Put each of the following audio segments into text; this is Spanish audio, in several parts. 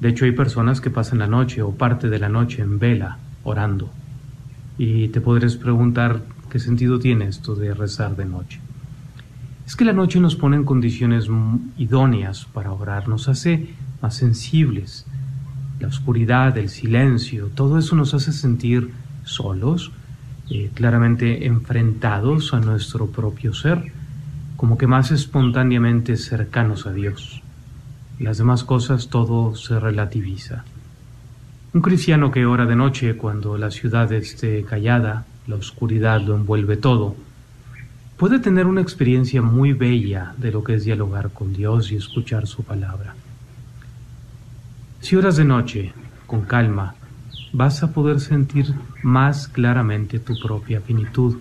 De hecho, hay personas que pasan la noche o parte de la noche en vela, orando. Y te podrías preguntar qué sentido tiene esto de rezar de noche. Es que la noche nos pone en condiciones idóneas para orar, nos hace más sensibles. La oscuridad, el silencio, todo eso nos hace sentir solos, eh, claramente enfrentados a nuestro propio ser, como que más espontáneamente cercanos a Dios. Las demás cosas todo se relativiza. Un cristiano que ora de noche cuando la ciudad esté callada, la oscuridad lo envuelve todo, puede tener una experiencia muy bella de lo que es dialogar con Dios y escuchar su palabra. Si oras de noche, con calma, vas a poder sentir más claramente tu propia finitud,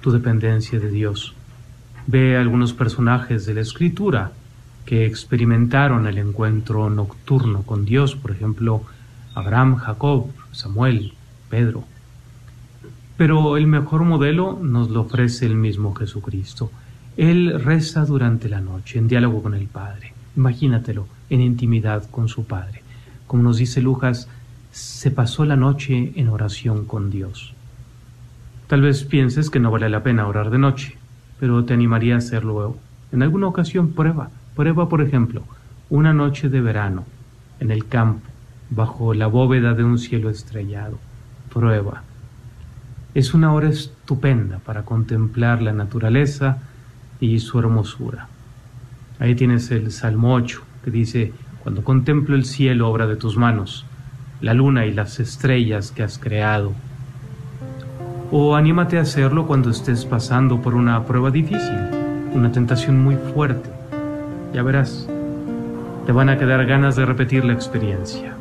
tu dependencia de Dios. Ve algunos personajes de la Escritura que experimentaron el encuentro nocturno con Dios, por ejemplo, Abraham, Jacob, Samuel, Pedro. Pero el mejor modelo nos lo ofrece el mismo Jesucristo. Él reza durante la noche, en diálogo con el Padre. Imagínatelo, en intimidad con su Padre. Como nos dice Lucas, se pasó la noche en oración con Dios. Tal vez pienses que no vale la pena orar de noche, pero te animaría a hacerlo en alguna ocasión. Prueba, prueba por ejemplo, una noche de verano, en el campo, bajo la bóveda de un cielo estrellado. Prueba. Es una hora estupenda para contemplar la naturaleza y su hermosura. Ahí tienes el Salmo 8, que dice, cuando contemplo el cielo, obra de tus manos, la luna y las estrellas que has creado. O anímate a hacerlo cuando estés pasando por una prueba difícil, una tentación muy fuerte. Ya verás, te van a quedar ganas de repetir la experiencia.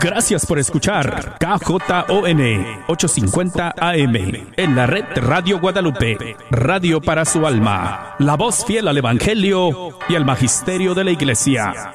Gracias por escuchar KJON 850 AM en la red Radio Guadalupe, radio para su alma, la voz fiel al Evangelio y al Magisterio de la Iglesia.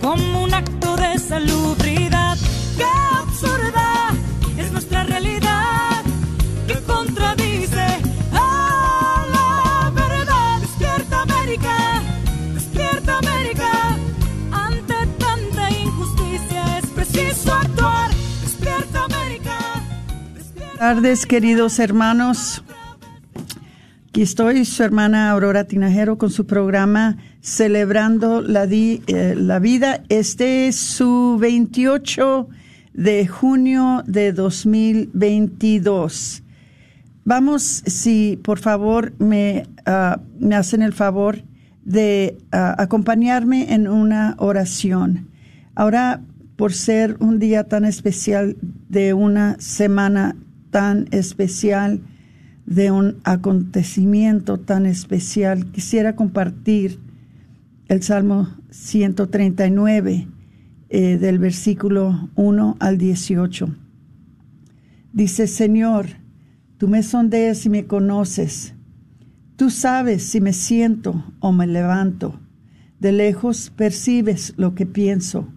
como un acto de salubridad. ¡Qué absurda es nuestra realidad! Que contradice a la verdad. Despierta América, despierta América. Ante tanta injusticia es preciso actuar. Despierta América. Buenas tardes, queridos hermanos. Aquí estoy, su hermana Aurora Tinajero, con su programa Celebrando la, eh, la Vida. Este es su 28 de junio de 2022. Vamos, si por favor me, ah, me hacen el favor de ah, acompañarme en una oración. Ahora, por ser un día tan especial, de una semana tan especial, de un acontecimiento tan especial, quisiera compartir el Salmo 139 eh, del versículo 1 al 18. Dice, Señor, tú me sondeas y me conoces. Tú sabes si me siento o me levanto. De lejos percibes lo que pienso.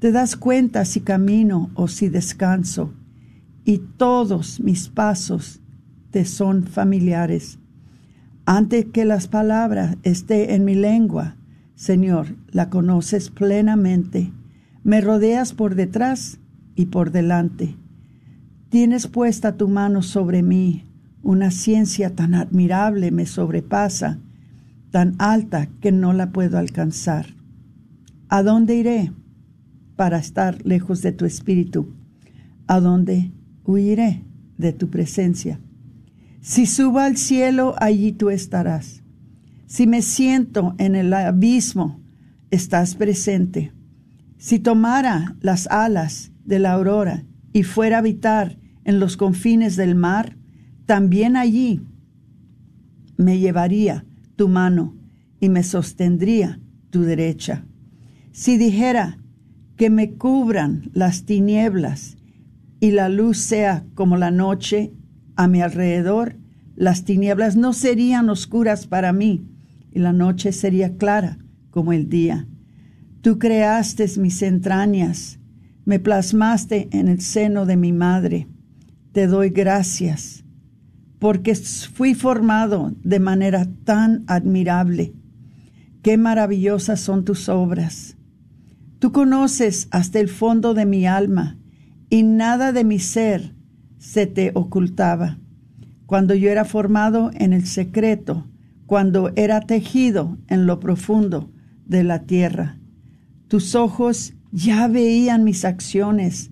Te das cuenta si camino o si descanso. Y todos mis pasos son familiares. Antes que las palabras esté en mi lengua, Señor, la conoces plenamente. Me rodeas por detrás y por delante. Tienes puesta tu mano sobre mí. Una ciencia tan admirable me sobrepasa, tan alta que no la puedo alcanzar. ¿A dónde iré para estar lejos de tu espíritu? ¿A dónde huiré de tu presencia? Si subo al cielo, allí tú estarás. Si me siento en el abismo, estás presente. Si tomara las alas de la aurora y fuera a habitar en los confines del mar, también allí me llevaría tu mano y me sostendría tu derecha. Si dijera que me cubran las tinieblas y la luz sea como la noche a mi alrededor, las tinieblas no serían oscuras para mí y la noche sería clara como el día. Tú creaste mis entrañas, me plasmaste en el seno de mi madre. Te doy gracias, porque fui formado de manera tan admirable. Qué maravillosas son tus obras. Tú conoces hasta el fondo de mi alma, y nada de mi ser se te ocultaba. Cuando yo era formado en el secreto, cuando era tejido en lo profundo de la tierra. Tus ojos ya veían mis acciones,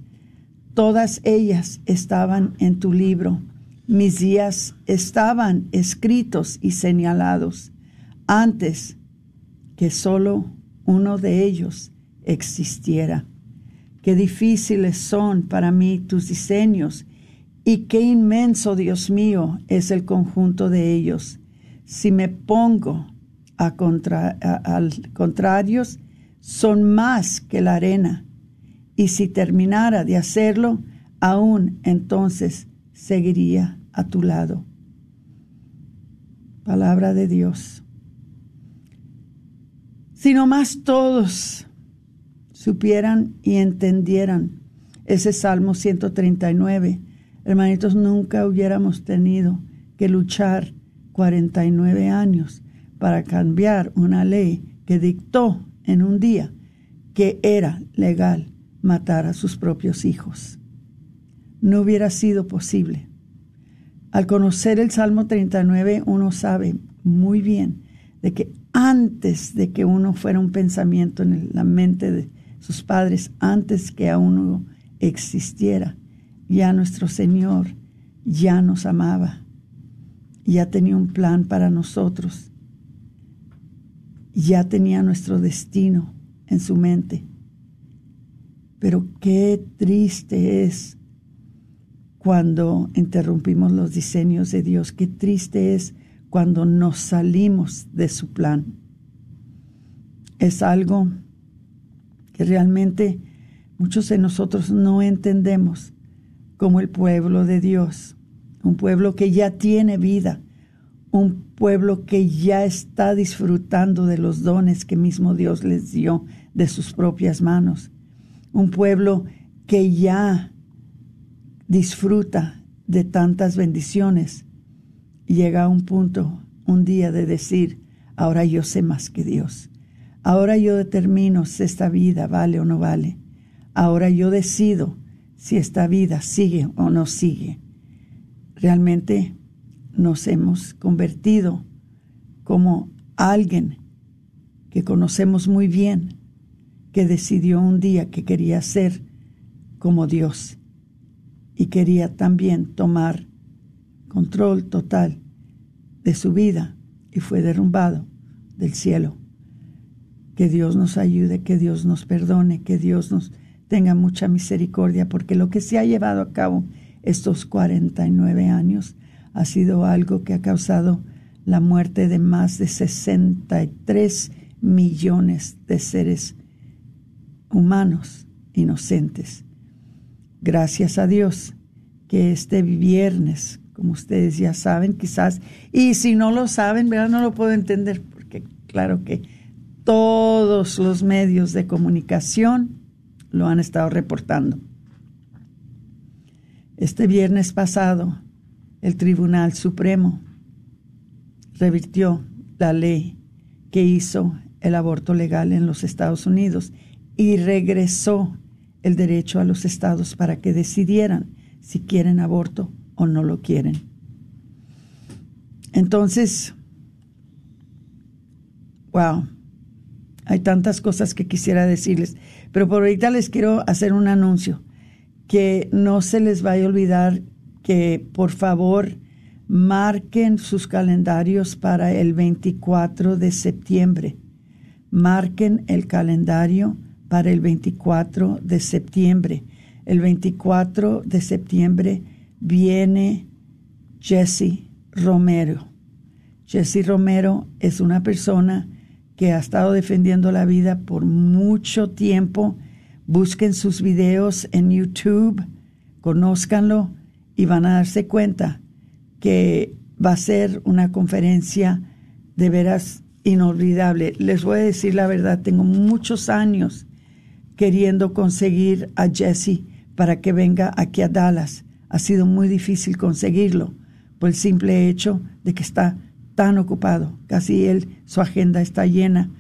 todas ellas estaban en tu libro. Mis días estaban escritos y señalados antes que solo uno de ellos existiera. Qué difíciles son para mí tus diseños y qué inmenso, Dios mío, es el conjunto de ellos si me pongo a contra, al contrarios, son más que la arena. Y si terminara de hacerlo, aún entonces seguiría a tu lado. Palabra de Dios. Si nomás todos supieran y entendieran ese Salmo 139, hermanitos, nunca hubiéramos tenido que luchar 49 años para cambiar una ley que dictó en un día que era legal matar a sus propios hijos. No hubiera sido posible. Al conocer el Salmo 39, uno sabe muy bien de que antes de que uno fuera un pensamiento en la mente de sus padres, antes que a uno existiera, ya nuestro Señor ya nos amaba ya tenía un plan para nosotros, ya tenía nuestro destino en su mente. Pero qué triste es cuando interrumpimos los diseños de Dios, qué triste es cuando nos salimos de su plan. Es algo que realmente muchos de nosotros no entendemos como el pueblo de Dios un pueblo que ya tiene vida, un pueblo que ya está disfrutando de los dones que mismo Dios les dio de sus propias manos, un pueblo que ya disfruta de tantas bendiciones, llega a un punto, un día de decir, ahora yo sé más que Dios, ahora yo determino si esta vida vale o no vale, ahora yo decido si esta vida sigue o no sigue realmente nos hemos convertido como alguien que conocemos muy bien, que decidió un día que quería ser como Dios y quería también tomar control total de su vida y fue derrumbado del cielo. Que Dios nos ayude, que Dios nos perdone, que Dios nos tenga mucha misericordia, porque lo que se ha llevado a cabo estos 49 años ha sido algo que ha causado la muerte de más de 63 millones de seres humanos inocentes. Gracias a Dios que este viernes, como ustedes ya saben, quizás, y si no lo saben, ¿verdad? no lo puedo entender, porque claro que todos los medios de comunicación lo han estado reportando. Este viernes pasado, el Tribunal Supremo revirtió la ley que hizo el aborto legal en los Estados Unidos y regresó el derecho a los estados para que decidieran si quieren aborto o no lo quieren. Entonces, wow, hay tantas cosas que quisiera decirles, pero por ahorita les quiero hacer un anuncio, que no se les vaya a olvidar que por favor marquen sus calendarios para el 24 de septiembre. Marquen el calendario para el 24 de septiembre. El 24 de septiembre viene Jesse Romero. Jesse Romero es una persona que ha estado defendiendo la vida por mucho tiempo. Busquen sus videos en YouTube, conózcanlo y van a darse cuenta que va a ser una conferencia de veras inolvidable. Les voy a decir la verdad, tengo muchos años queriendo conseguir a Jesse para que venga aquí a Dallas. Ha sido muy difícil conseguirlo por el simple hecho de que está tan ocupado. Casi él, su agenda está llena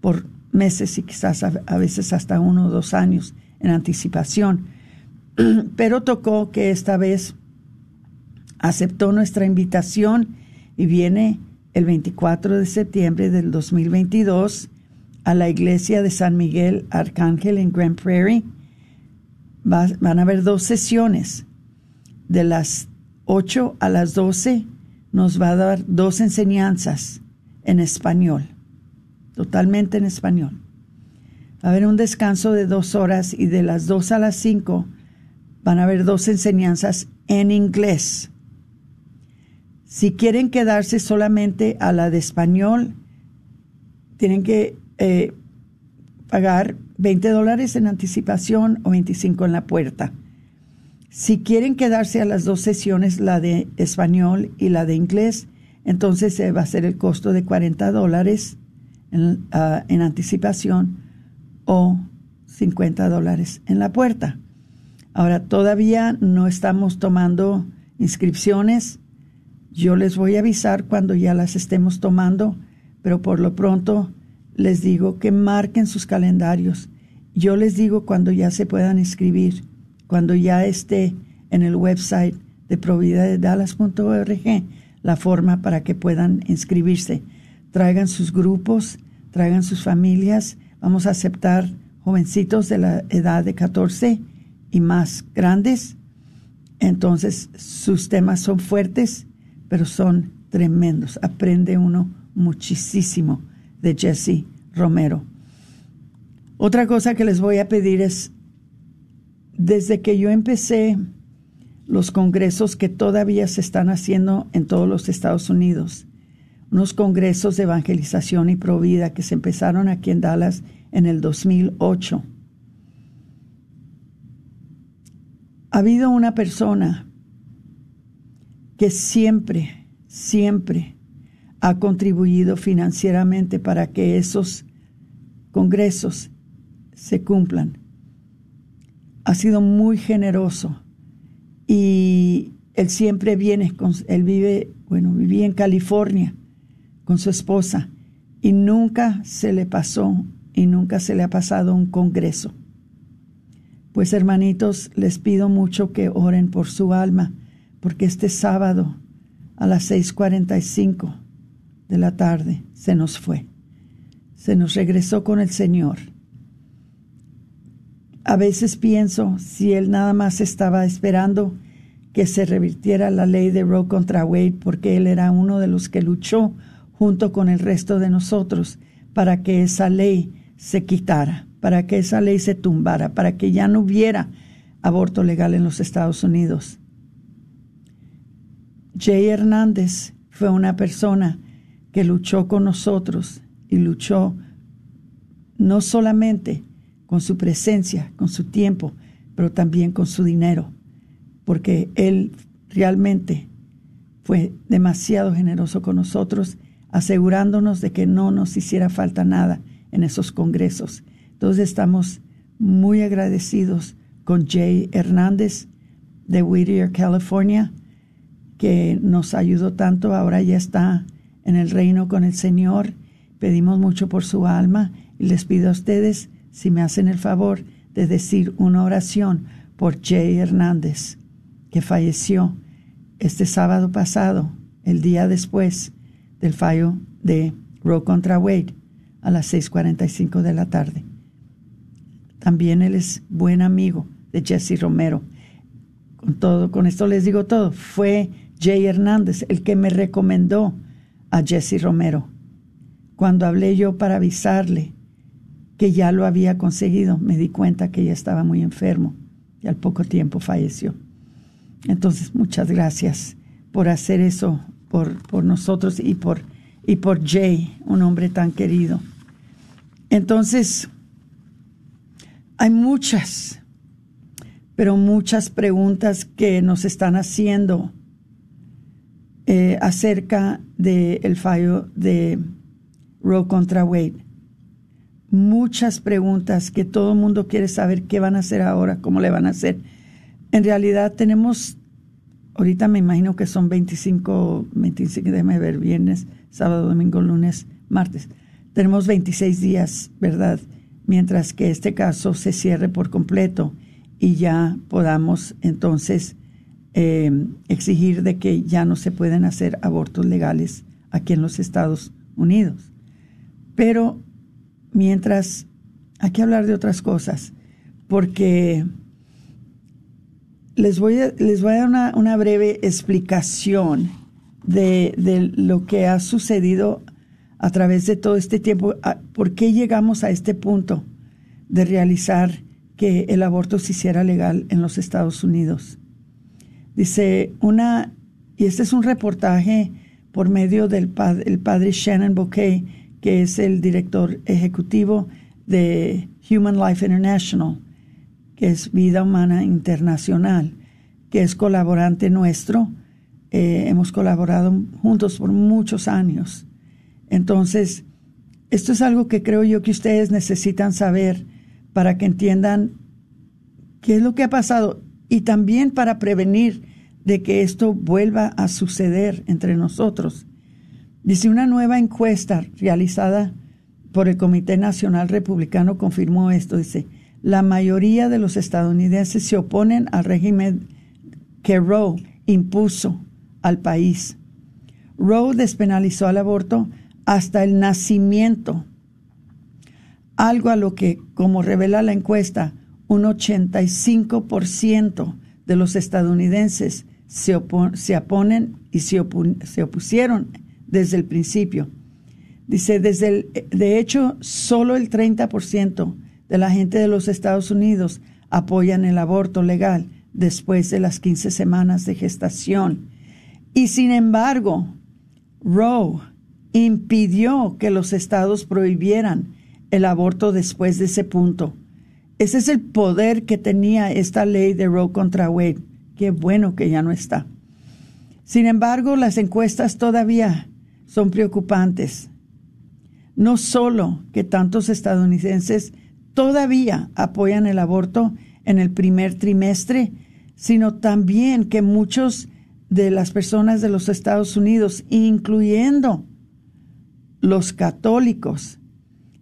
por meses y quizás a, veces hasta uno o dos años en anticipación. Pero tocó que esta vez aceptó nuestra invitación y viene el 24 de septiembre del 2022 a la iglesia de San Miguel Arcángel en Grand Prairie. van a haber dos sesiones. De las 8 a las 12 nos va a dar dos enseñanzas en español, totalmente en español. Va a haber un descanso de dos horas y de las 2 a las 5 van a haber dos enseñanzas en inglés. Si quieren quedarse solamente a la de español, tienen que eh, pagar 20 dólares en anticipación o 25 en la puerta. Si quieren quedarse a las dos sesiones, la de español y la de inglés, entonces se va a ser el costo de 40 dólares en, ah, en anticipación o 50 dólares en la puerta. Ahora, todavía no estamos tomando inscripciones yo les voy a avisar cuando ya las estemos tomando, pero por lo pronto les digo que marquen sus calendarios. Yo les digo cuando ya se puedan inscribir, cuando ya esté en el website de providadedallas.org la forma para que puedan inscribirse. Traigan sus grupos, traigan sus familias. Vamos a aceptar jovencitos de la edad de 14 y más grandes. Entonces sus temas son fuertes pero son tremendos. Aprende uno muchísimo de Jesse Romero. Otra cosa que les voy a pedir es, desde que yo empecé los congresos que todavía se están haciendo en todos los Estados Unidos, unos congresos de evangelización y provida que se empezaron aquí en Dallas en el 2008. Ha habido una persona que siempre, siempre ha contribuido financieramente para que esos congresos se cumplan. Ha sido muy generoso y él siempre viene, él vive, bueno, vivía en California con su esposa y nunca se le pasó y nunca se le ha pasado un congreso. Pues hermanitos, les pido mucho que oren por su alma porque este sábado a las 6.45 de la tarde se nos fue. Se nos regresó con el Señor. A veces pienso si Él nada más estaba esperando que se revirtiera la ley de Roe contra Wade porque Él era uno de los que luchó junto con el resto de nosotros para que esa ley se quitara, para que esa ley se tumbara, para que ya no hubiera aborto legal en los Estados Unidos. Jay Hernández fue una persona que luchó con nosotros y luchó no solamente con su presencia, con su tiempo, pero también con su dinero, porque él realmente fue demasiado generoso con nosotros, asegurándonos de que no nos hiciera falta nada en esos congresos. Entonces estamos muy agradecidos con Jay Hernández de Whittier, California, que nos ayudó tanto, ahora ya está en el reino con el Señor. Pedimos mucho por su alma y les pido a ustedes si me hacen el favor de decir una oración por Jay Hernández, que falleció este sábado pasado, el día después del fallo de Roe contra Wade, a las 6.45 de la tarde. También él es buen amigo de Jesse Romero. Con todo, con esto les digo todo. Fue Jay Hernández el que me recomendó a Jesse Romero. Cuando hablé yo para avisarle que ya lo había conseguido, me di cuenta que ya estaba muy enfermo y al poco tiempo falleció. Entonces, muchas gracias por hacer eso por, por nosotros y por, y por Jay, un hombre tan querido. Entonces, hay muchas, pero muchas preguntas que nos están haciendo eh, acerca del fallo de Roe contra Wade. Muchas preguntas que todo el mundo quiere saber qué van a hacer ahora, cómo le van a hacer. En realidad tenemos, ahorita me imagino que son 25, 25, déjame ver, viernes, sábado, domingo, lunes, martes. Tenemos 26 días, ¿verdad? Mientras que este caso se cierre por completo y ya podamos entonces eh, exigir de que ya no se pueden hacer abortos legales aquí en los Estados Unidos. Pero mientras hay que hablar de otras cosas, porque les voy a, les voy a dar una, breve explicación de, de, lo que ha sucedido a través de todo este tiempo, por qué llegamos a este punto de realizar que el aborto se hiciera legal en los Estados Unidos. Dice una, y este es un reportaje por medio del padre, el padre Shannon Bouquet, que es el director ejecutivo de Human Life International, que es Vida Humana Internacional, que es colaborante nuestro. Eh, hemos colaborado juntos por muchos años. Entonces, esto es algo que creo yo que ustedes necesitan saber para que entiendan qué es lo que ha pasado y también para prevenir de que esto vuelva a suceder entre nosotros. Dice una nueva encuesta realizada por el Comité Nacional Republicano confirmó esto. Dice, la mayoría de los estadounidenses se oponen al régimen que Roe impuso al país. Roe despenalizó el aborto hasta el nacimiento, algo a lo que, como revela la encuesta, un 85% de los estadounidenses se, se oponen y se, opusieron desde el principio. Dice, desde de hecho, solo el 30% de la gente de los Estados Unidos apoyan el aborto legal después de las 15 semanas de gestación. Y sin embargo, Roe impidió que los estados prohibieran el aborto después de ese punto. Ese es el poder que tenía esta ley de Roe contra Wade. Qué bueno que ya no está. Sin embargo, las encuestas todavía son preocupantes. No solo que tantos estadounidenses todavía apoyan el aborto en el primer trimestre, sino también que muchos de las personas de los Estados Unidos, incluyendo los católicos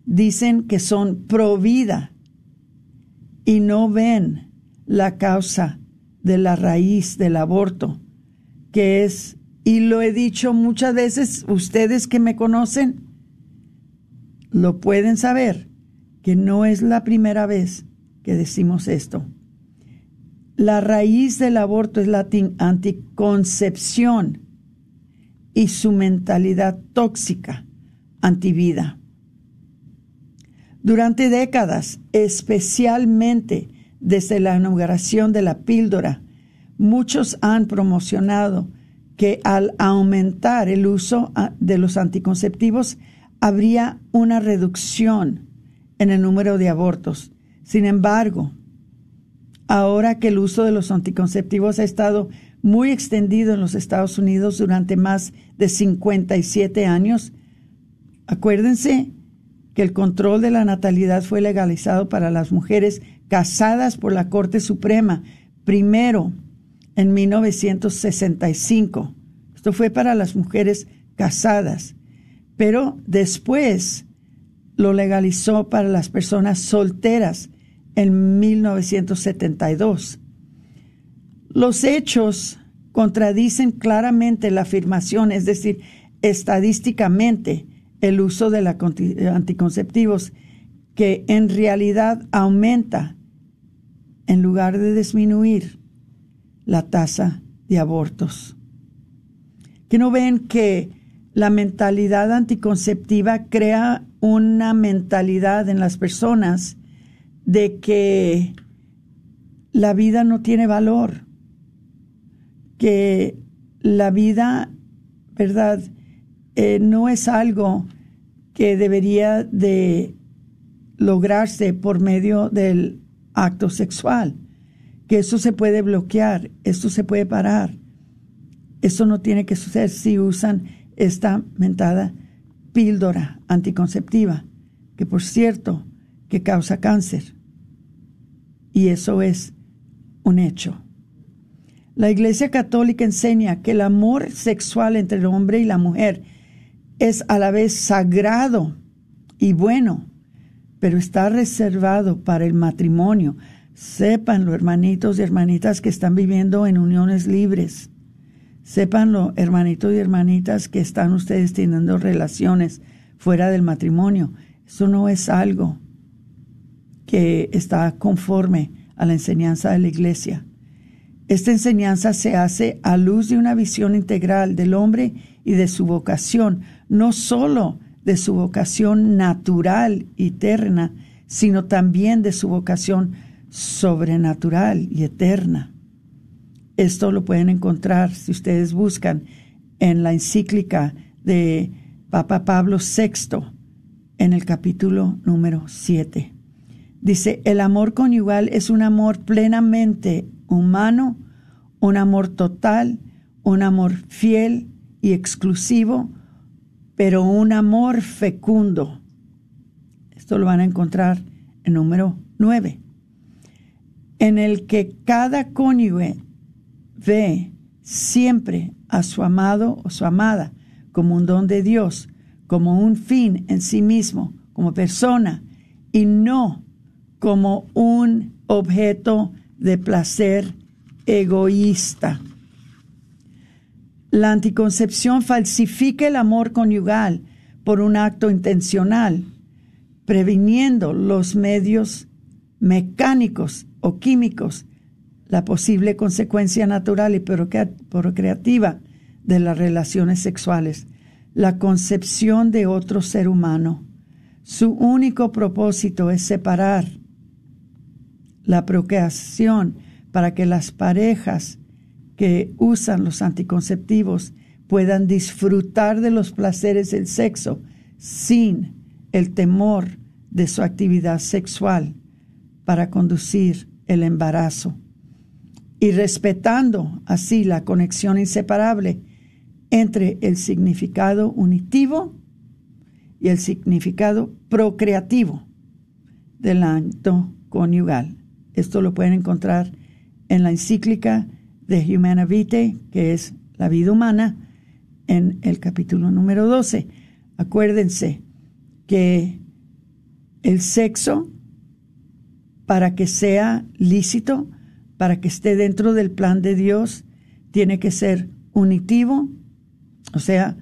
dicen que son pro vida y no ven la causa de la raíz del aborto, que es, y lo he dicho muchas veces, ustedes que me conocen, lo pueden saber, que no es la primera vez que decimos esto. La raíz del aborto es la anticoncepción y su mentalidad tóxica antivida. Durante décadas, especialmente desde la inauguración de la píldora, muchos han promocionado que al aumentar el uso ah, de los anticonceptivos habría una reducción en el número de abortos. Sin embargo, ahora que el uso de los anticonceptivos ha estado muy extendido en los Estados Unidos durante más de 57 años, Acuérdense que el control de la natalidad fue legalizado para las mujeres casadas por la Corte Suprema, primero en 1965. Esto fue para las mujeres casadas. Pero después lo legalizó para las personas solteras en 1972. Los hechos contradicen claramente la afirmación, es decir, estadísticamente el uso de la anticonceptivos que en realidad aumenta en lugar de disminuir la tasa de abortos. Que no ven que la mentalidad anticonceptiva crea una mentalidad en las personas de que la vida no tiene valor, que la vida, ¿verdad?, eh, no es algo que debería de lograrse por medio del acto sexual, que eso se puede bloquear, esto se puede parar. Eso no tiene que suceder si usan esta mentada píldora anticonceptiva, que por cierto, que causa cáncer. Y eso es un hecho. La Iglesia Católica enseña que el amor sexual entre el hombre y la mujer es a la vez sagrado y bueno, pero está reservado para el matrimonio. Sépanlo, hermanitos y hermanitas que están viviendo en uniones libres. Sépanlo, hermanitos y hermanitas que están ustedes teniendo relaciones fuera del matrimonio. Eso no es algo que está conforme a la enseñanza de la iglesia. Esta enseñanza se hace a luz de una visión integral del hombre y de su vocación, no solo de su vocación natural y eterna, sino también de su vocación sobrenatural y eterna. Esto lo pueden encontrar si ustedes buscan en la encíclica de Papa Pablo VI en el capítulo número 7. Dice, el amor conyugal es un amor plenamente humano, un amor total, un amor fiel y exclusivo, pero un amor fecundo. Esto lo van a encontrar en número 9, en el que cada cónyuge ve siempre a su amado o su amada como un don de Dios, como un fin en sí mismo, como persona, y no como un objeto de placer egoísta. La anticoncepción falsifica el amor conyugal por un acto intencional, previniendo los medios mecánicos o químicos la posible consecuencia natural y procreativa de las relaciones sexuales, la concepción de otro ser humano. Su único propósito es separar la procreación para que las parejas que usan los anticonceptivos puedan disfrutar de los placeres del sexo sin el temor de su actividad sexual para conducir el embarazo y respetando así la conexión inseparable entre el significado unitivo y el significado procreativo del acto conyugal. Esto lo pueden encontrar en la encíclica de Humana Vitae, que es la vida humana, en el capítulo número 12. Acuérdense que el sexo, para que sea lícito, para que esté dentro del plan de Dios, tiene que ser unitivo, o sea,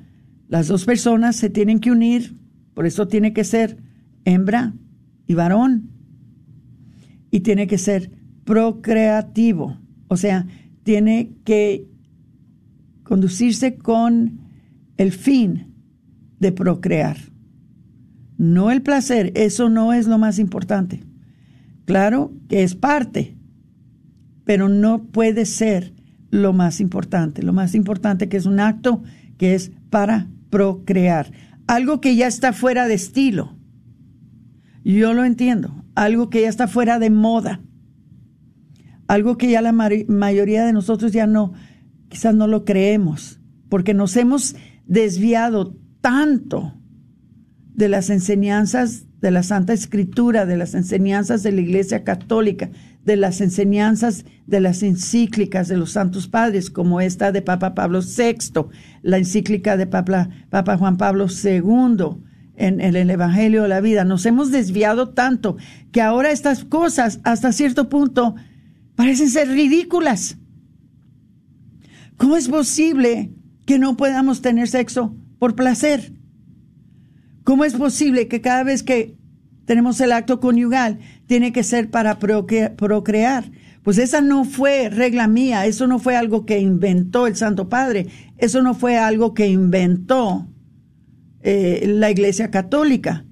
las dos personas se tienen que unir, por eso tiene que ser hembra y varón, y tiene que ser procreativo, o sea, tiene que conducirse con el fin de procrear. No el placer, eso no es lo más importante. Claro que es parte, pero no puede ser lo más importante. Lo más importante que es un acto que es para procrear. Algo que ya está fuera de estilo. Yo lo entiendo. Algo que ya está fuera de moda. Algo que ya la mayoría de nosotros ya no, quizás no lo creemos, porque nos hemos desviado tanto de las enseñanzas de la Santa Escritura, de las enseñanzas de la Iglesia Católica, de las enseñanzas de las encíclicas de los santos padres, como esta de Papa Pablo VI, la encíclica de Papa, Juan Pablo II, en el Evangelio de la vida. Nos hemos desviado tanto que ahora estas cosas, hasta cierto punto, parecen ser ridículas. ¿Cómo es posible que no podamos tener sexo por placer? ¿Cómo es posible que cada vez que tenemos el acto conyugal tiene que ser para procrear? Pues esa no fue regla mía, eso no fue algo que inventó el Santo Padre, eso no fue algo que inventó eh, la Iglesia Católica.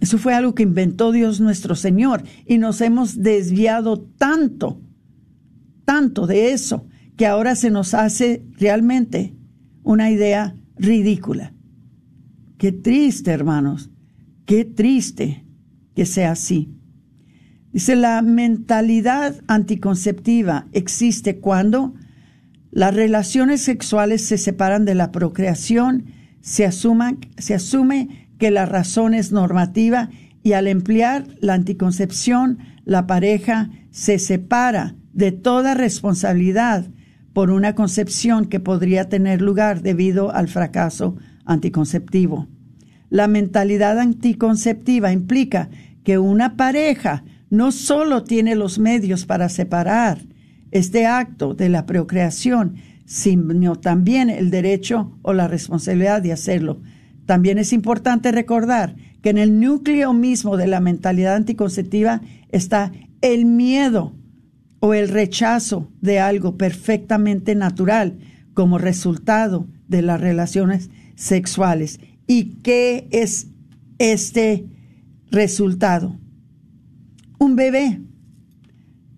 Eso fue algo que inventó Dios nuestro Señor y nos hemos desviado tanto, tanto de eso, que ahora se nos hace realmente una idea ridícula. Qué triste, hermanos, qué triste que sea así. Dice, la mentalidad anticonceptiva existe cuando las relaciones sexuales se separan de la procreación, se, se asume que la razón es normativa y al emplear la anticoncepción, la pareja se separa de toda responsabilidad por una concepción que podría tener lugar debido al fracaso anticonceptivo. La mentalidad anticonceptiva implica que una pareja no solo tiene los medios para separar este acto de la procreación, sino también el derecho o la responsabilidad de hacerlo. También es importante recordar que en el núcleo mismo de la mentalidad anticonceptiva está el miedo o el rechazo de algo perfectamente natural como resultado de las relaciones sexuales. ¿Y qué es este resultado? un bebé.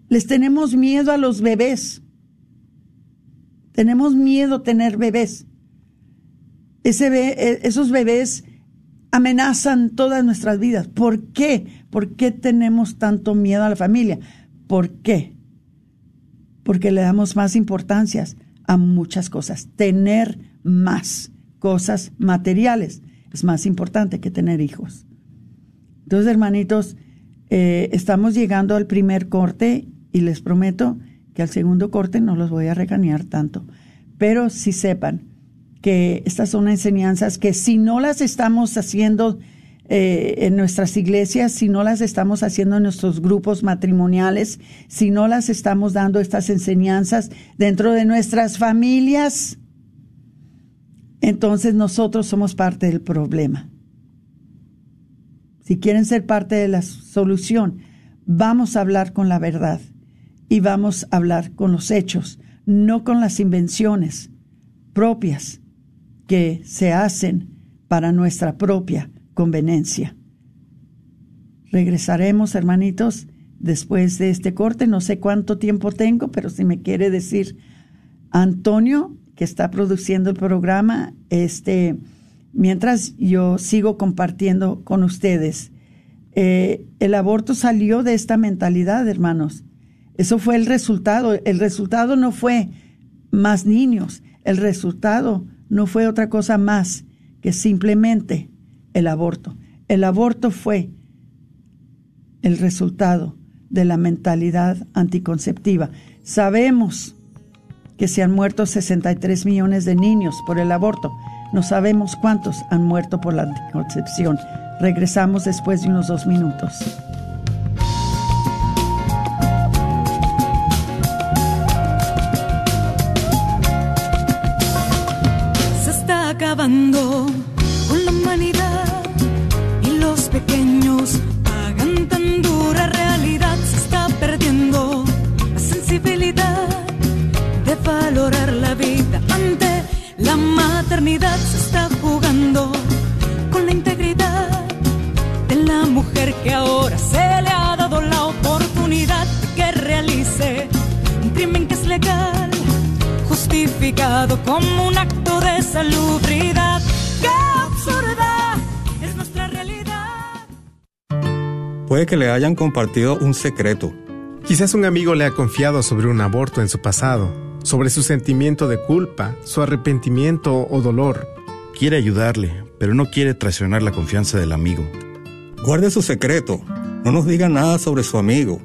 Les tenemos miedo a los bebés. Tenemos miedo a tener bebés. Ese e, esos bebés amenazan todas nuestras vidas. ¿Por qué? ¿Por qué tenemos tanto miedo a la familia? ¿Por qué? Porque le damos más importancia a muchas cosas. Tener más cosas materiales es más importante que tener hijos. Entonces, hermanitos, eh, estamos llegando al primer corte y les prometo que al segundo corte no los voy a regañar tanto. Pero si sepan que estas son enseñanzas que si no las estamos haciendo eh, en nuestras iglesias, si no las estamos haciendo en nuestros grupos matrimoniales, si no las estamos dando estas enseñanzas dentro de nuestras familias, entonces nosotros somos parte del problema. Si quieren ser parte de la solución, vamos a hablar con la verdad y vamos a hablar con los hechos, no con las invenciones propias que se hacen para nuestra propia conveniencia. Regresaremos, hermanitos, después de este corte. No sé cuánto tiempo tengo, pero si me quiere decir Antonio, que está produciendo el programa, este mientras yo sigo compartiendo con ustedes. Eh, el aborto salió de esta mentalidad, hermanos. Eso fue el resultado. El resultado no fue más niños. El resultado no fue otra cosa más que simplemente el aborto. El aborto fue el resultado de la mentalidad anticonceptiva. Sabemos que se han muerto 63 millones de niños por el aborto. No sabemos cuántos han muerto por la anticoncepción. Regresamos después de unos dos minutos. Valorar la vida ante la maternidad se está jugando con la integridad de la mujer que ahora se le ha dado la oportunidad de que realice un crimen que es legal, justificado como un acto de salubridad. ¡Qué absurda es nuestra realidad! Puede que le hayan compartido un secreto. Quizás un amigo le ha confiado sobre un aborto en su pasado sobre su sentimiento de culpa, su arrepentimiento o dolor. Quiere ayudarle, pero no quiere traicionar la confianza del amigo. Guarde su secreto. No nos diga nada sobre su amigo.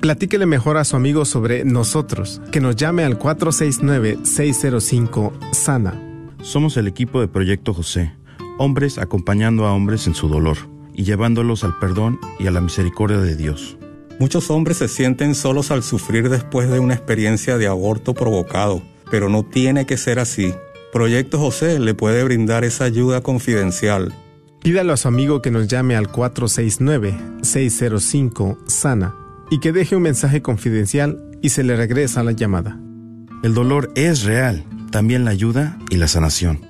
Platíquele mejor a su amigo sobre nosotros, que nos llame al 469-605-SANA. Somos el equipo de Proyecto José hombres acompañando a hombres en su dolor y llevándolos al perdón y a la misericordia de Dios. Muchos hombres se sienten solos al sufrir después de una experiencia de aborto provocado, pero no tiene que ser así. Proyecto José le puede brindar esa ayuda confidencial. Pídalo a su amigo que nos llame al 469-605-SANA y que deje un mensaje confidencial y se le regresa la llamada. El dolor es real, también la ayuda y la sanación.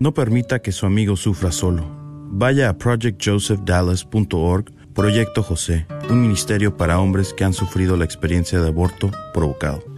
No permita que su amigo sufra solo. Vaya a projectjosephdallas.org Proyecto José, un ministerio para hombres que han sufrido la experiencia de aborto provocado.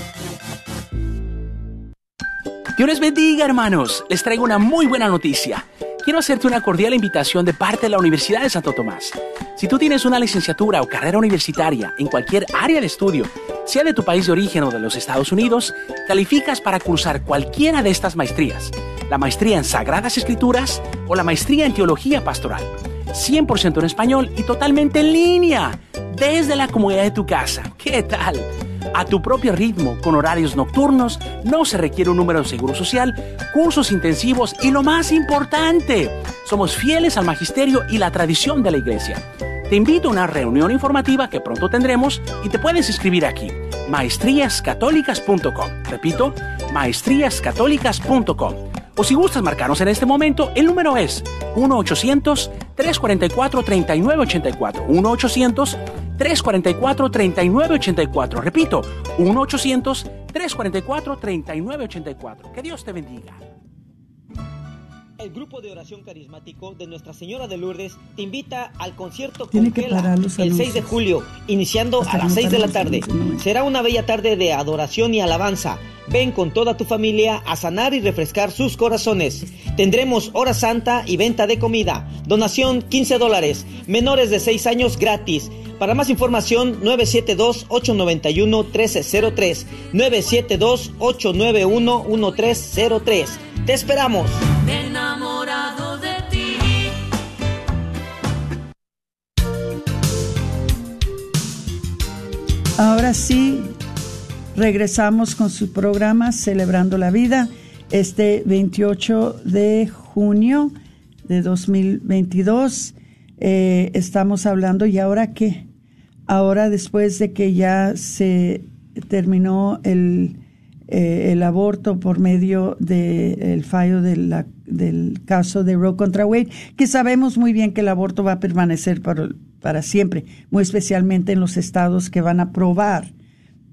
Dios les bendiga, hermanos. Les traigo una muy buena noticia. Quiero hacerte una cordial invitación de parte de la Universidad de Santo Tomás. Si tú tienes una licenciatura o carrera universitaria en cualquier área de estudio, sea de tu país de origen o de los Estados Unidos, calificas para cursar cualquiera de estas maestrías. La maestría en Sagradas Escrituras o la maestría en Teología Pastoral. 100% en español y totalmente en línea, desde la comodidad de tu casa. ¿Qué tal? A tu propio ritmo, con horarios nocturnos, no se requiere un número de seguro social, cursos intensivos y lo más importante, somos fieles al magisterio y la tradición de la iglesia. Te invito a una reunión informativa que pronto tendremos y te puedes inscribir aquí, maestríascatólicas.com. Repito, maestríascatólicas.com. O si gustas marcarnos en este momento, el número es 1-800-344-3984. 1-800-344-3984. Repito, 1-800-344-3984. Que Dios te bendiga. El grupo de oración carismático de Nuestra Señora de Lourdes te invita al concierto Tiene que los el 6 de julio, iniciando Hasta a las que 6 de la tarde. anuncios. Será una bella tarde de adoración y alabanza. Ven con toda tu familia a sanar y refrescar sus corazones. Tendremos hora santa y venta de comida. Donación 15 dólares. Menores de 6 años gratis. Para más información 972-891-1303. 972-891-1303. Te esperamos. enamorado de ti. Ahora sí, regresamos con su programa Celebrando la Vida este 28 de junio de 2022. Eh, estamos hablando, ¿y ahora qué? Ahora después de que ya se terminó el, eh, el aborto por medio del fallo de la- del caso de Roe contra Wade, que sabemos muy bien que el aborto va a permanecer para, para siempre, muy especialmente en los estados que van a aprobar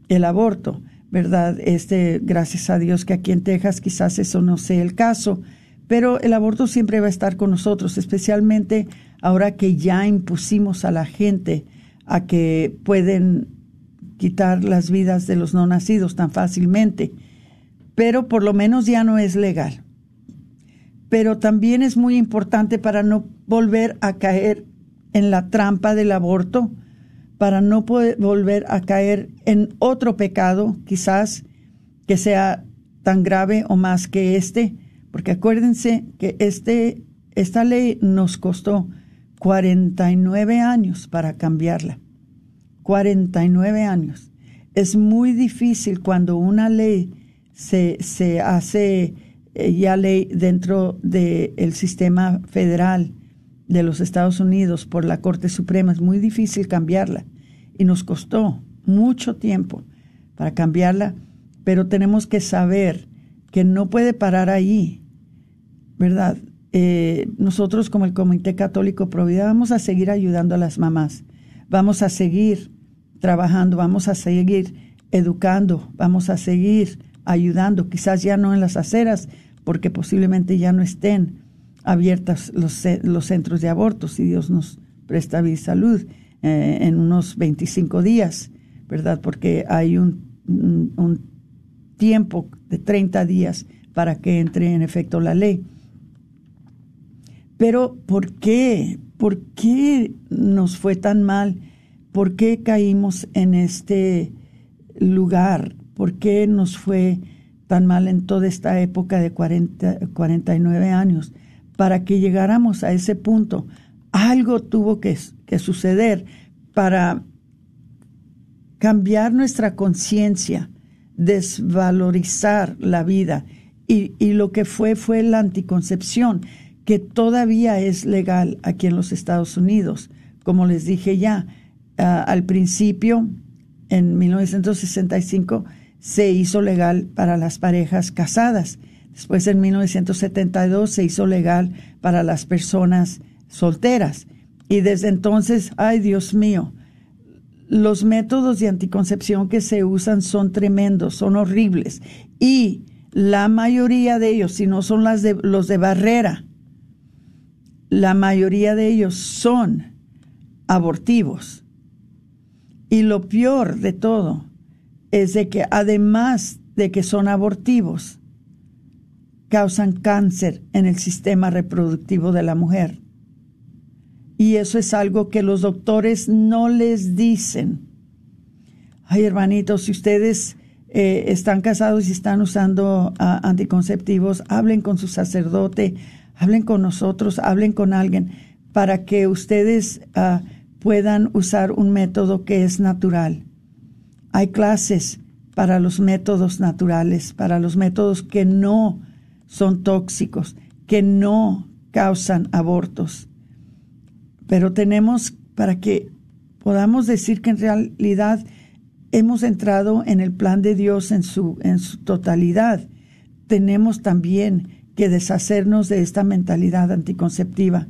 el aborto, ¿verdad? Este, gracias a Dios que aquí en Texas quizás eso no sea el caso, pero el aborto siempre va a estar con nosotros, especialmente ahora que ya impusimos a la gente a que pueden quitar las vidas de los no nacidos tan fácilmente, pero por lo menos ya no es legal. Pero también es muy importante para no volver a caer en la trampa del aborto, para no poder volver a caer en otro pecado, quizás que sea tan grave o más que este, porque acuérdense que este, esta ley nos costó 49 años para cambiarla. 49 años. Es muy difícil cuando una ley se, se hace eh, ya ley dentro del sistema federal de los Estados Unidos por la Corte Suprema. Es muy difícil cambiarla y nos costó mucho tiempo para cambiarla, pero tenemos que saber que no puede parar ahí, ¿verdad? Eh, nosotros como el Comité Católico Provida vamos a seguir ayudando a las mamás, vamos a seguir trabajando, vamos a seguir educando, vamos a seguir ayudando, quizás ya no en las aceras, porque posiblemente ya no estén abiertas los, los centros de aborto, si Dios nos presta vida y salud, eh, en unos 25 días, ¿verdad? Porque hay un tiempo de 30 días para que entre en efecto la ley. Pero ¿por qué? ¿Por qué nos fue tan mal? ¿Por qué caímos en este lugar? ¿Por qué nos fue tan mal en toda esta época de 40, 49 años? Para que llegáramos a ese punto. Algo tuvo que, suceder para cambiar nuestra conciencia, desvalorizar la vida. Y, lo que fue fue la anticoncepción, que todavía es legal aquí en los Estados Unidos. Como les dije ya, uh, al principio, en 1965, se hizo legal para las parejas casadas. Después, en 1972, se hizo legal para las personas solteras. Y desde entonces, ay Dios mío, los métodos de anticoncepción que se usan son tremendos, son horribles. Y la mayoría de ellos, si no son las de, los de barrera, la mayoría de ellos son abortivos. Y lo peor de todo es de que además de que son abortivos, causan cáncer en el sistema reproductivo de la mujer. Y eso es algo que los doctores no les dicen. Ay, hermanitos, si ustedes eh, están casados y están usando uh, anticonceptivos, hablen con su sacerdote, hablen con nosotros, hablen con alguien para que ustedes uh, puedan usar un método que es natural. Hay clases para los métodos naturales, para los métodos que no son tóxicos, que no causan abortos. Pero tenemos, para que podamos decir que en realidad hemos entrado en el plan de Dios en su, en su totalidad, tenemos también que deshacernos de esta mentalidad anticonceptiva.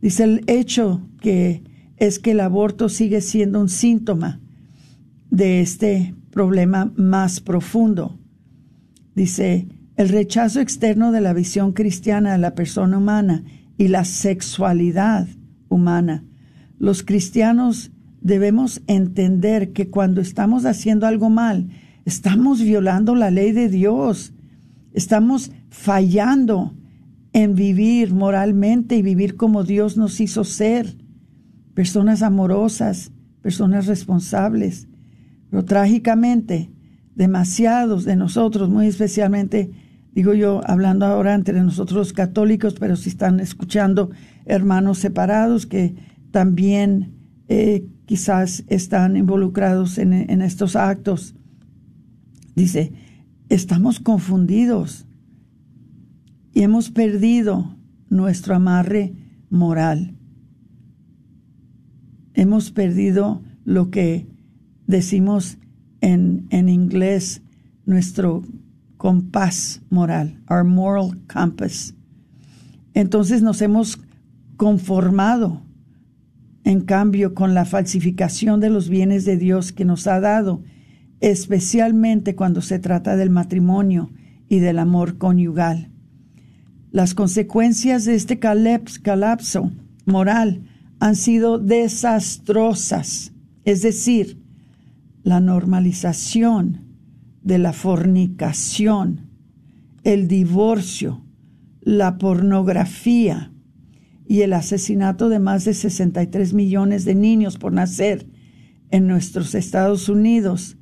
Dice el hecho que es que el aborto sigue siendo un síntoma de este problema más profundo. Dice, el rechazo externo de la visión cristiana de la persona humana y la sexualidad humana. Los cristianos debemos entender que cuando estamos haciendo algo mal, estamos violando la ley de Dios, estamos fallando en vivir moralmente y vivir como Dios nos hizo ser personas amorosas, personas responsables. Pero trágicamente, demasiados de nosotros, muy especialmente, digo yo, hablando ahora entre nosotros católicos, pero si están escuchando hermanos separados que también eh, quizás están involucrados en estos actos, dice, estamos confundidos y hemos perdido nuestro amarre moral hemos perdido lo que decimos en, en inglés, nuestro compás moral, our moral compass. Entonces nos hemos conformado, en cambio, con la falsificación de los bienes de Dios que nos ha dado, especialmente cuando se trata del matrimonio y del amor conyugal. Las consecuencias de este colapso moral han sido desastrosas, es decir, la normalización de la fornicación, el divorcio, la pornografía y el asesinato de más de 63 millones de niños por nacer en nuestros Estados Unidos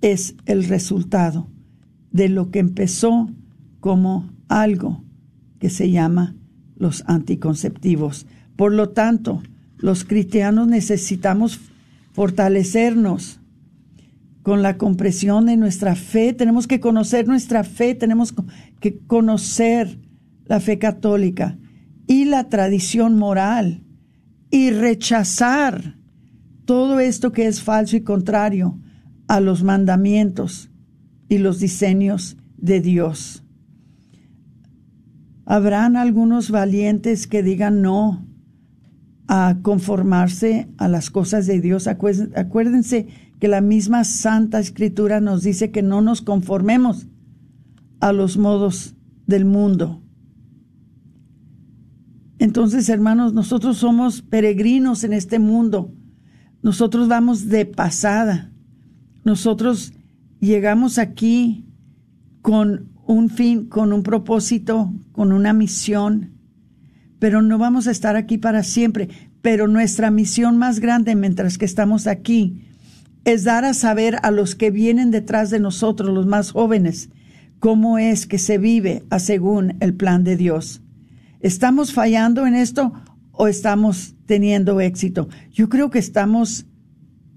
es el resultado de lo que empezó como algo que se llama los anticonceptivos. Por lo tanto, los cristianos necesitamos fortalecernos con la compresión de nuestra fe. Tenemos que conocer nuestra fe, tenemos que conocer la fe católica y la tradición moral y rechazar todo esto que es falso y contrario a los mandamientos y los diseños de Dios. Habrán algunos valientes que digan no, a conformarse a las cosas de Dios. Acuérdense que la misma Santa Escritura nos dice que no nos conformemos a los modos del mundo. Entonces, hermanos, nosotros somos peregrinos en este mundo. Nosotros vamos de pasada. Nosotros llegamos aquí con un fin, con un propósito, con una misión pero no vamos a estar aquí para siempre. Pero nuestra misión más grande mientras que estamos aquí es dar a saber a los que vienen detrás de nosotros, los más jóvenes, cómo es que se vive a según el plan de Dios. ¿Estamos fallando en esto o estamos teniendo éxito? Yo creo que estamos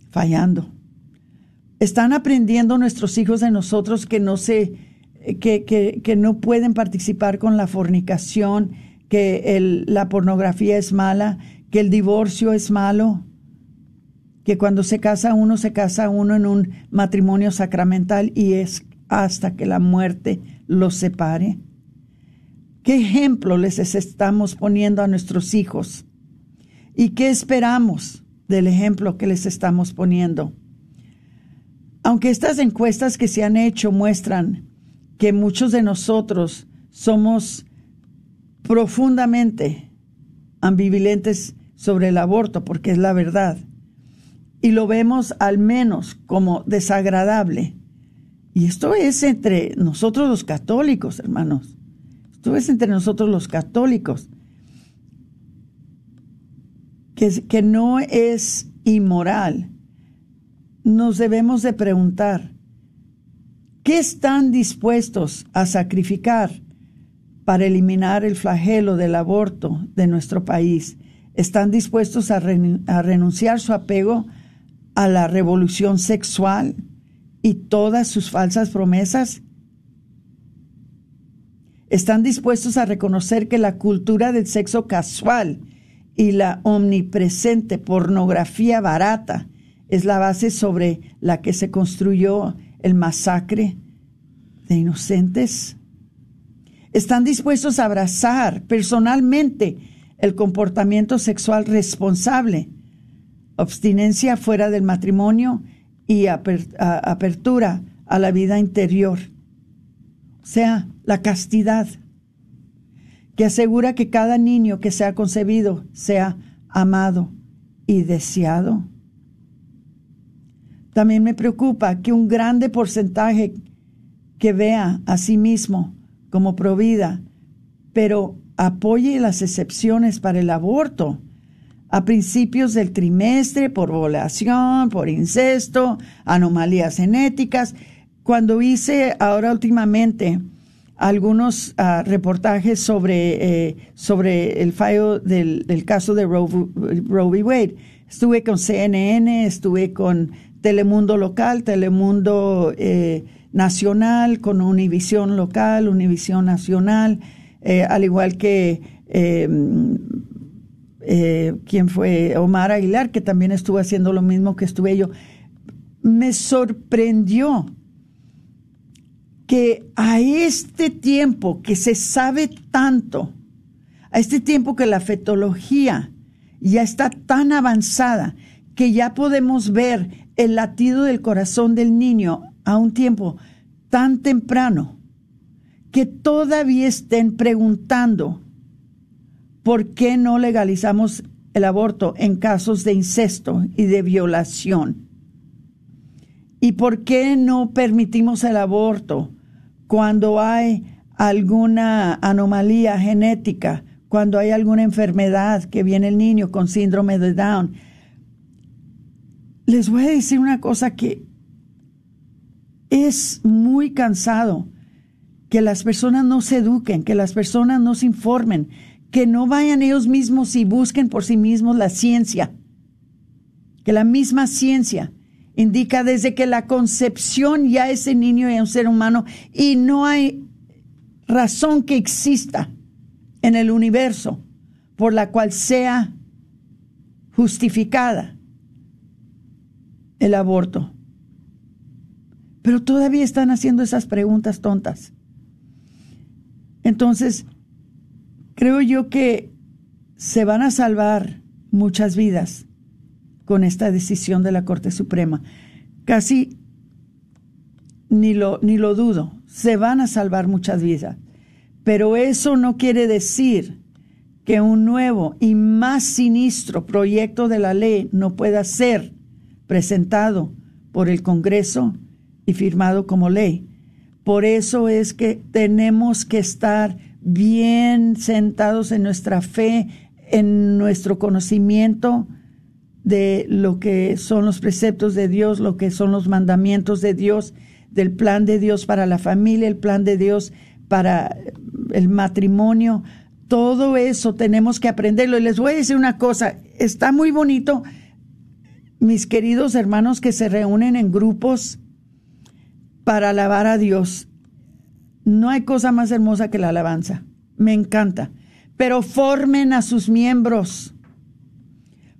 fallando. Están aprendiendo nuestros hijos de nosotros que no se, que, que, que no pueden participar con la fornicación, que el, la pornografía es mala, que el divorcio es malo, que cuando se casa uno, se casa uno en un matrimonio sacramental y es hasta que la muerte los separe. ¿Qué ejemplo les estamos poniendo a nuestros hijos? ¿Y qué esperamos del ejemplo que les estamos poniendo? Aunque estas encuestas que se han hecho muestran que muchos de nosotros somos profundamente ambivalentes sobre el aborto, porque es la verdad, y lo vemos al menos como desagradable. Y esto es entre nosotros los católicos, hermanos. Esto es entre nosotros los católicos. Que, que no es inmoral. Nos debemos de preguntar, ¿qué están dispuestos a sacrificar para eliminar el flagelo del aborto de nuestro país? ¿Están dispuestos a, renunciar su apego a la revolución sexual y todas sus falsas promesas? están dispuestos a reconocer que la cultura del sexo casual y la omnipresente pornografía barata es la base sobre la que se construyó el masacre de inocentes. Están dispuestos a abrazar personalmente el comportamiento sexual responsable, abstinencia fuera del matrimonio y apertura a la vida interior. O sea, la castidad, que asegura que cada niño que sea concebido sea amado y deseado. También me preocupa que un grande porcentaje que vea a sí mismo como provida, pero apoye las excepciones para el aborto a principios del trimestre por violación, por incesto, anomalías genéticas. Cuando hice ahora últimamente algunos ah, reportajes sobre, eh, sobre el fallo del, caso de Roe, v. Wade. Estuve con CNN, estuve con Telemundo local, Telemundo eh, nacional, con Univisión local, Univisión nacional, eh, al igual que em, quien fue Omar Aguilar, que también estuvo haciendo lo mismo que estuve yo. Me sorprendió que a este tiempo que se sabe tanto, a este tiempo que la fetología ya está tan avanzada, que ya podemos ver el latido del corazón del niño a un tiempo tan temprano, que todavía estén preguntando por qué no legalizamos el aborto en casos de incesto y de violación. ¿Y por qué no permitimos el aborto cuando hay alguna anomalía genética, cuando hay alguna enfermedad que viene el niño con síndrome de Down. Les voy a decir una cosa que es muy cansado que las personas no se eduquen, que las personas no se informen, que no vayan ellos mismos y busquen por sí mismos la ciencia, que la misma ciencia indica desde que la concepción ya ese niño es un ser humano y no hay razón que exista en el universo por la cual sea justificada el aborto. Pero todavía están haciendo esas preguntas tontas. Entonces, creo yo que se van a salvar muchas vidas con esta decisión de la Corte Suprema. Casi ni lo, ni lo dudo, se van a salvar muchas vidas. Pero eso no quiere decir que un nuevo y más sinistro proyecto de la ley no pueda ser presentado por el Congreso y firmado como ley. Por eso es que tenemos que estar bien sentados en nuestra fe, en nuestro conocimiento de lo que son los preceptos de Dios, lo que son los mandamientos de Dios, del plan de Dios para la familia, el plan de Dios para el matrimonio. Todo eso tenemos que aprenderlo. Y les voy a decir una cosa, está muy bonito, mis queridos hermanos que se reúnen en grupos para alabar a Dios. No hay cosa más hermosa que la alabanza. Me encanta. Pero formen a sus miembros.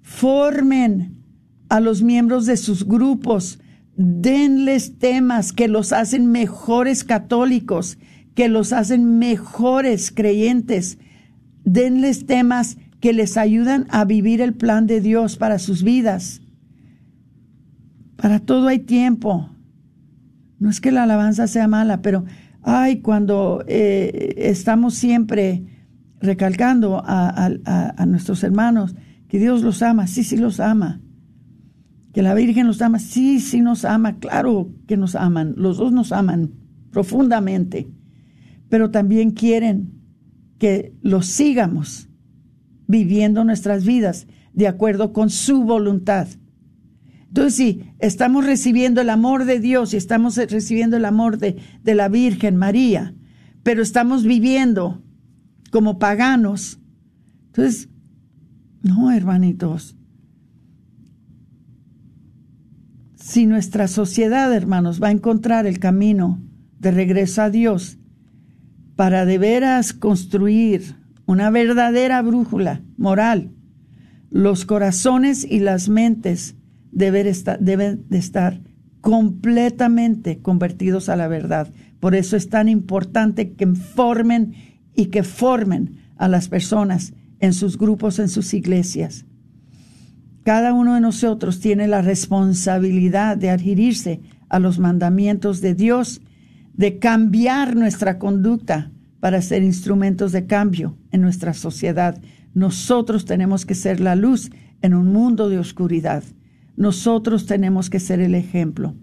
Formen a los miembros de sus grupos. Denles temas que los hacen mejores católicos, que los hacen mejores creyentes. Denles temas que les ayudan a vivir el plan de Dios para sus vidas. Para todo hay tiempo. No es que la alabanza sea mala, pero ay, cuando eh, estamos siempre recalcando a, a, nuestros hermanos que Dios los ama, sí, sí los ama. Que la Virgen los ama, sí, sí nos ama, claro que nos aman, los dos nos aman profundamente, pero también quieren que los sigamos viviendo nuestras vidas de acuerdo con su voluntad. Entonces, sí, estamos recibiendo el amor de Dios y estamos recibiendo el amor de, de la Virgen María, pero estamos viviendo como paganos. Entonces, no, hermanitos. Si nuestra sociedad, hermanos, va a encontrar el camino de regreso a Dios para de veras construir una verdadera brújula moral, los corazones y las mentes deben de estar completamente convertidos a la verdad. Por eso es tan importante que formen y que formen a las personas en sus grupos, en sus iglesias. Cada uno de nosotros tiene la responsabilidad de adherirse a los mandamientos de Dios, de cambiar nuestra conducta para ser instrumentos de cambio en nuestra sociedad. Nosotros tenemos que ser la luz en un mundo de oscuridad. Nosotros tenemos que ser el ejemplo.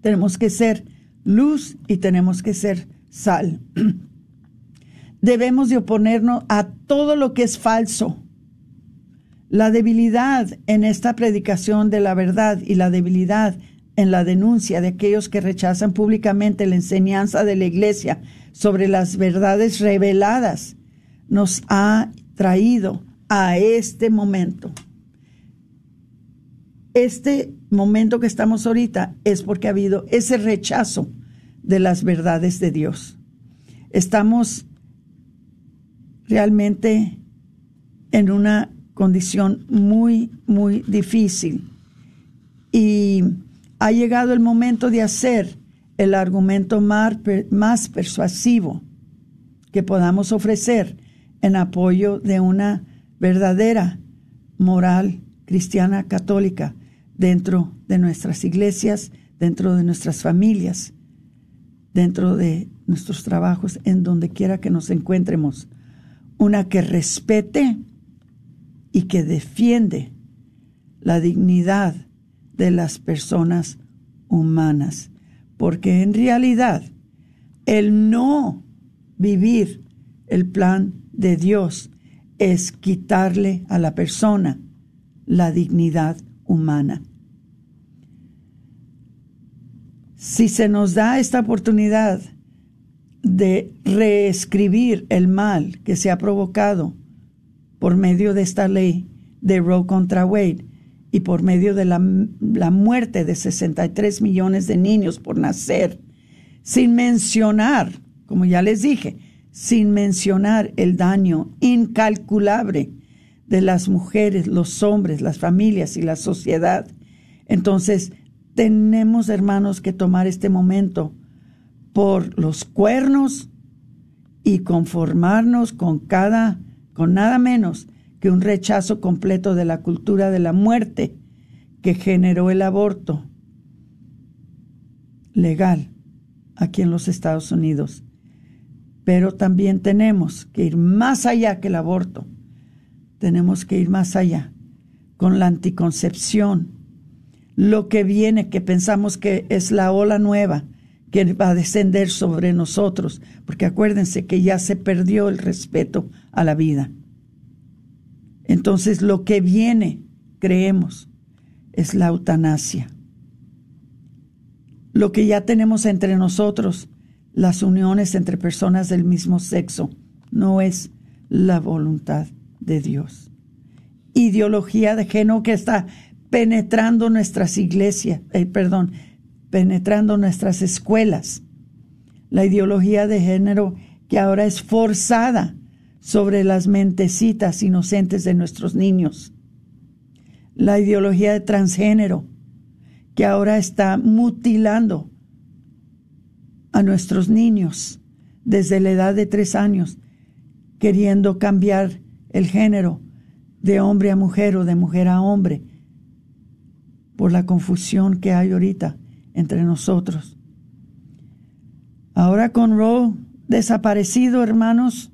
Tenemos que ser luz y tenemos que ser sal. Debemos de oponernos a todo lo que es falso. La debilidad en esta predicación de la verdad y la debilidad en la denuncia de aquellos que rechazan públicamente la enseñanza de la Iglesia sobre las verdades reveladas nos ha traído a este momento este momento que estamos ahorita es porque ha habido ese rechazo de las verdades de Dios. Estamos realmente en una condición muy, muy difícil. Y ha llegado el momento de hacer el argumento más persuasivo que podamos ofrecer en apoyo de una verdadera moral cristiana católica dentro de nuestras iglesias, dentro de nuestras familias, dentro de nuestros trabajos, en donde quiera que nos encuentremos. Una que respete y que defiende la dignidad de las personas humanas. Porque en realidad el no vivir el plan de Dios es quitarle a la persona la dignidad humana. Si se nos da esta oportunidad de reescribir el mal que se ha provocado por medio de esta ley de Roe contra Wade y por medio de la, la muerte de 63 millones de niños por nacer, sin mencionar, como ya les dije, sin mencionar el daño incalculable de las mujeres, los hombres, las familias y la sociedad. Entonces, tenemos, hermanos, que tomar este momento por los cuernos y conformarnos con cada, con nada menos que un rechazo completo de la cultura de la muerte que generó el aborto legal aquí en los Estados Unidos. Pero también tenemos que ir más allá que el aborto tenemos que ir más allá con la anticoncepción, lo que viene, que pensamos que es la ola nueva, que va a descender sobre nosotros, porque acuérdense que ya se perdió el respeto a la vida. Entonces lo que viene, creemos, es la eutanasia. Lo que ya tenemos entre nosotros, las uniones entre personas del mismo sexo, no es la voluntad de Dios. Ideología de género que está penetrando nuestras iglesias, eh, perdón, penetrando nuestras escuelas. La ideología de género que ahora es forzada sobre las mentecitas inocentes de nuestros niños. La ideología de transgénero que ahora está mutilando a nuestros niños desde la edad de tres años, queriendo cambiar el género de hombre a mujer o de mujer a hombre por la confusión que hay ahorita entre nosotros. Ahora con Roe desaparecido, hermanos,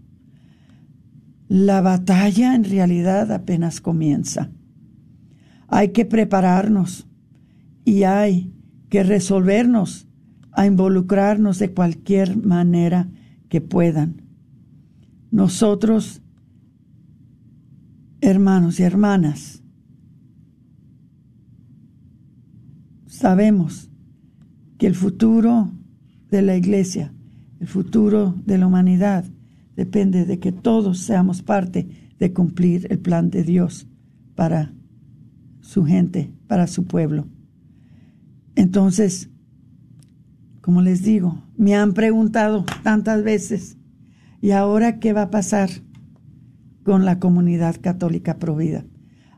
la batalla en realidad apenas comienza. Hay que prepararnos y hay que resolvernos a involucrarnos de cualquier manera que puedan. Nosotros, hermanos y hermanas, sabemos que el futuro de la iglesia, el futuro de la humanidad, depende de que todos seamos parte de cumplir el plan de Dios para su gente, para su pueblo. Entonces, como les digo, me han preguntado tantas veces, ¿y ahora qué va a pasar con la comunidad católica provida?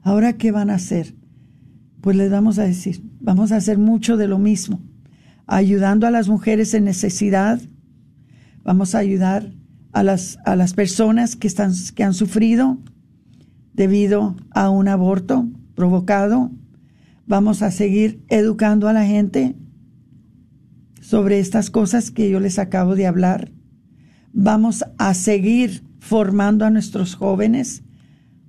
¿Ahora qué van a hacer? Pues les vamos a decir, vamos a hacer mucho de lo mismo ayudando a las mujeres en necesidad. Vamos a ayudar a las, a las personas que, están, que han sufrido debido a un aborto provocado. Vamos a seguir educando a la gente sobre estas cosas que yo les acabo de hablar. Vamos a seguir formando a nuestros jóvenes,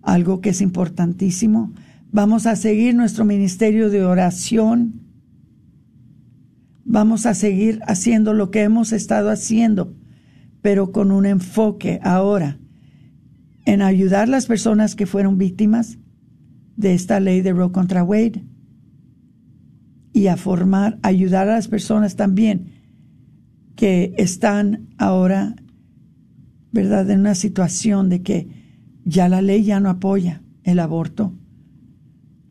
algo que es importantísimo. Vamos a seguir nuestro ministerio de oración Vamos a seguir haciendo lo que hemos estado haciendo, pero con un enfoque ahora en ayudar a las personas que fueron víctimas de esta ley de Roe contra Wade y a formar, ayudar a las personas también que están ahora, ¿verdad?, en una situación de que ya la ley ya no apoya el aborto.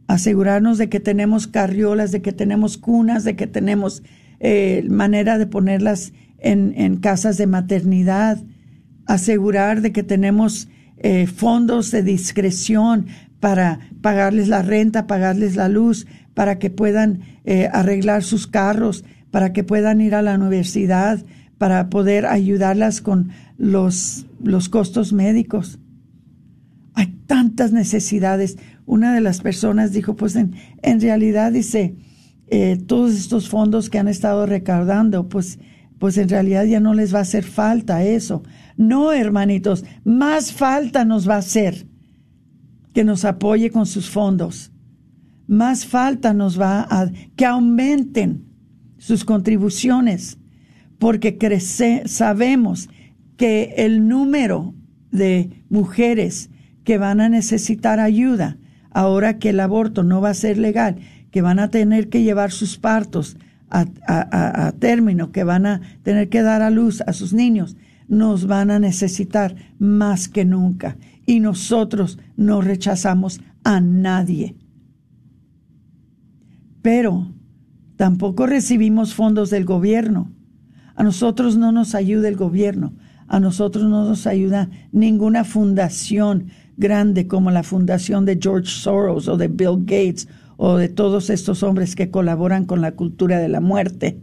Asegurarnos de que tenemos carriolas, de que tenemos cunas, de que tenemos eh, manera de ponerlas en, casas de maternidad, asegurar de que tenemos eh, fondos de discreción para pagarles la renta, pagarles la luz, para que puedan eh, arreglar sus carros, para que puedan ir a la universidad, para poder ayudarlas con los, los costos médicos. Hay tantas necesidades. Una de las personas dijo, pues en, en realidad dice, eh, todos estos fondos que han estado recaudando, pues, pues en realidad ya no les va a hacer falta eso. No, hermanitos, más falta nos va a hacer que nos apoye con sus fondos. Más falta nos va a que aumenten sus contribuciones, porque crece, sabemos que el número de mujeres que van a necesitar ayuda ahora que el aborto no va a ser legal que van a tener que llevar sus partos a, término, que van a tener que dar a luz a sus niños, nos van a necesitar más que nunca. Y nosotros no rechazamos a nadie. Pero tampoco recibimos fondos del gobierno. A nosotros no nos ayuda el gobierno. A nosotros no nos ayuda ninguna fundación grande como la fundación de George Soros o de Bill Gates o de todos estos hombres que colaboran con la cultura de la muerte.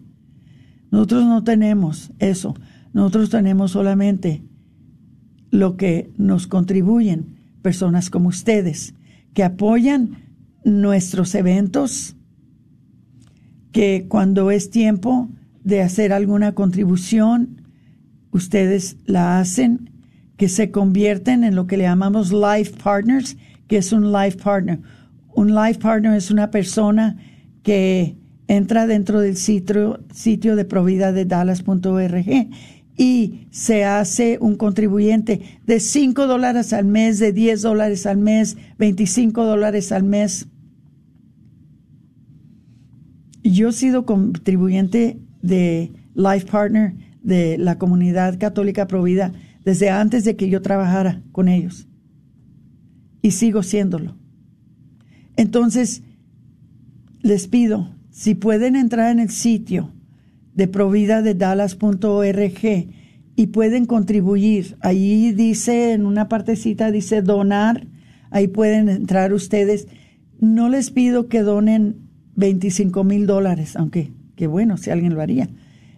Nosotros no tenemos eso. Nosotros tenemos solamente lo que nos contribuyen personas como ustedes, que apoyan nuestros eventos, que cuando es tiempo de hacer alguna contribución, ustedes la hacen, que se convierten en lo que le llamamos life partners, que es un life partner, un life partner es una persona que entra dentro del sitio, sitio de providadedallas.org y se hace un contribuyente de 5 dólares al mes, de 10 dólares al mes, 25 dólares al mes. Yo he sido contribuyente de Life Partner de la comunidad católica Provida desde antes de que yo trabajara con ellos. Y sigo siéndolo. Entonces, les pido, si pueden entrar en el sitio de providadedallas.org y pueden contribuir. Ahí dice, en una partecita dice donar, ahí pueden entrar ustedes. No les pido que donen 25 mil dólares, aunque qué bueno si alguien lo haría.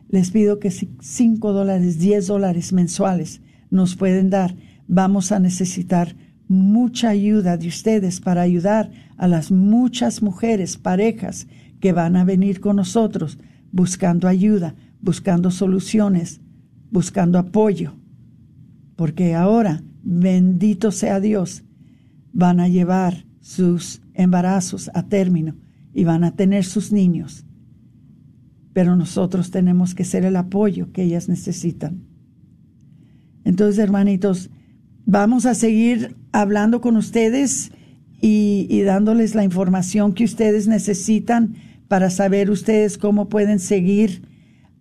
Les pido que 5 dólares, 10 dólares mensuales nos pueden dar. Vamos a necesitar mucha ayuda de ustedes para ayudar a las muchas mujeres, parejas que van a venir con nosotros buscando ayuda, buscando soluciones, buscando apoyo. Porque ahora, bendito sea Dios, van a llevar sus embarazos a término y van a tener sus niños. Pero nosotros tenemos que ser el apoyo que ellas necesitan. Entonces, hermanitos, vamos a seguir hablando con ustedes y, dándoles la información que ustedes necesitan para saber ustedes cómo pueden seguir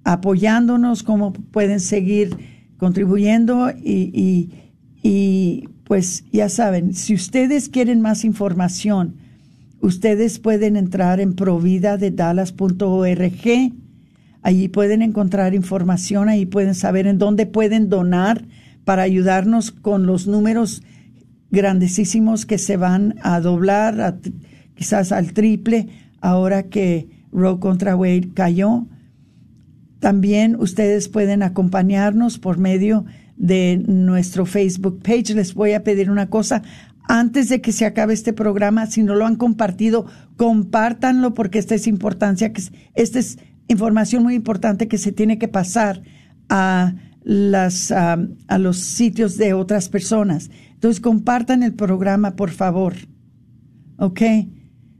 apoyándonos, cómo pueden seguir contribuyendo y, pues ya saben, si ustedes quieren más información, ustedes pueden entrar en providadedallas.org. Allí pueden encontrar información, ahí pueden saber en dónde pueden donar para ayudarnos con los números grandísimos que se van a doblar, quizás al triple, ahora que Roe contra Wade cayó. También ustedes pueden acompañarnos por medio de nuestro Facebook page. Les voy a pedir una cosa. Antes de que se acabe este programa, si no lo han compartido, compártanlo porque esta es importancia, que esta es información muy importante que se tiene que pasar a las a los sitios de otras personas. Entonces compartan el programa, por favor. ¿Ok?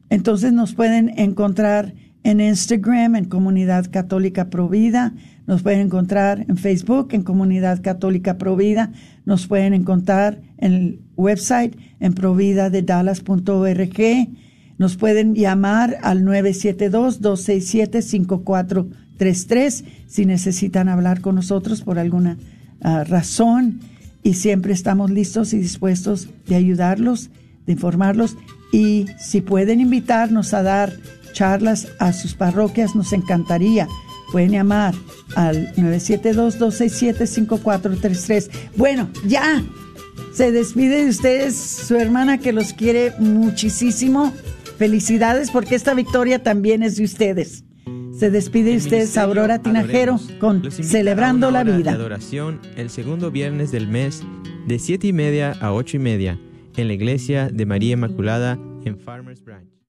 Entonces nos pueden encontrar en Instagram, en Comunidad Católica Provida, nos pueden encontrar en Facebook, en Comunidad Católica Provida, nos pueden encontrar en el website en providadedallas.org, nos pueden llamar al 972-267-5433 si necesitan hablar con nosotros por alguna ah, razón. Y siempre estamos listos y dispuestos de ayudarlos, de informarlos. Y si pueden invitarnos a dar charlas a sus parroquias, nos encantaría. Pueden llamar al 972-267-5433. Bueno, ya. Se despide de ustedes su hermana que los quiere muchísimo. Felicidades porque esta victoria también es de ustedes. Se despide de ustedes Aurora Tinajero con Celebrando la Vida. adoración el segundo viernes del mes de siete y media a ocho y media en la iglesia de María Inmaculada en Farmers Branch.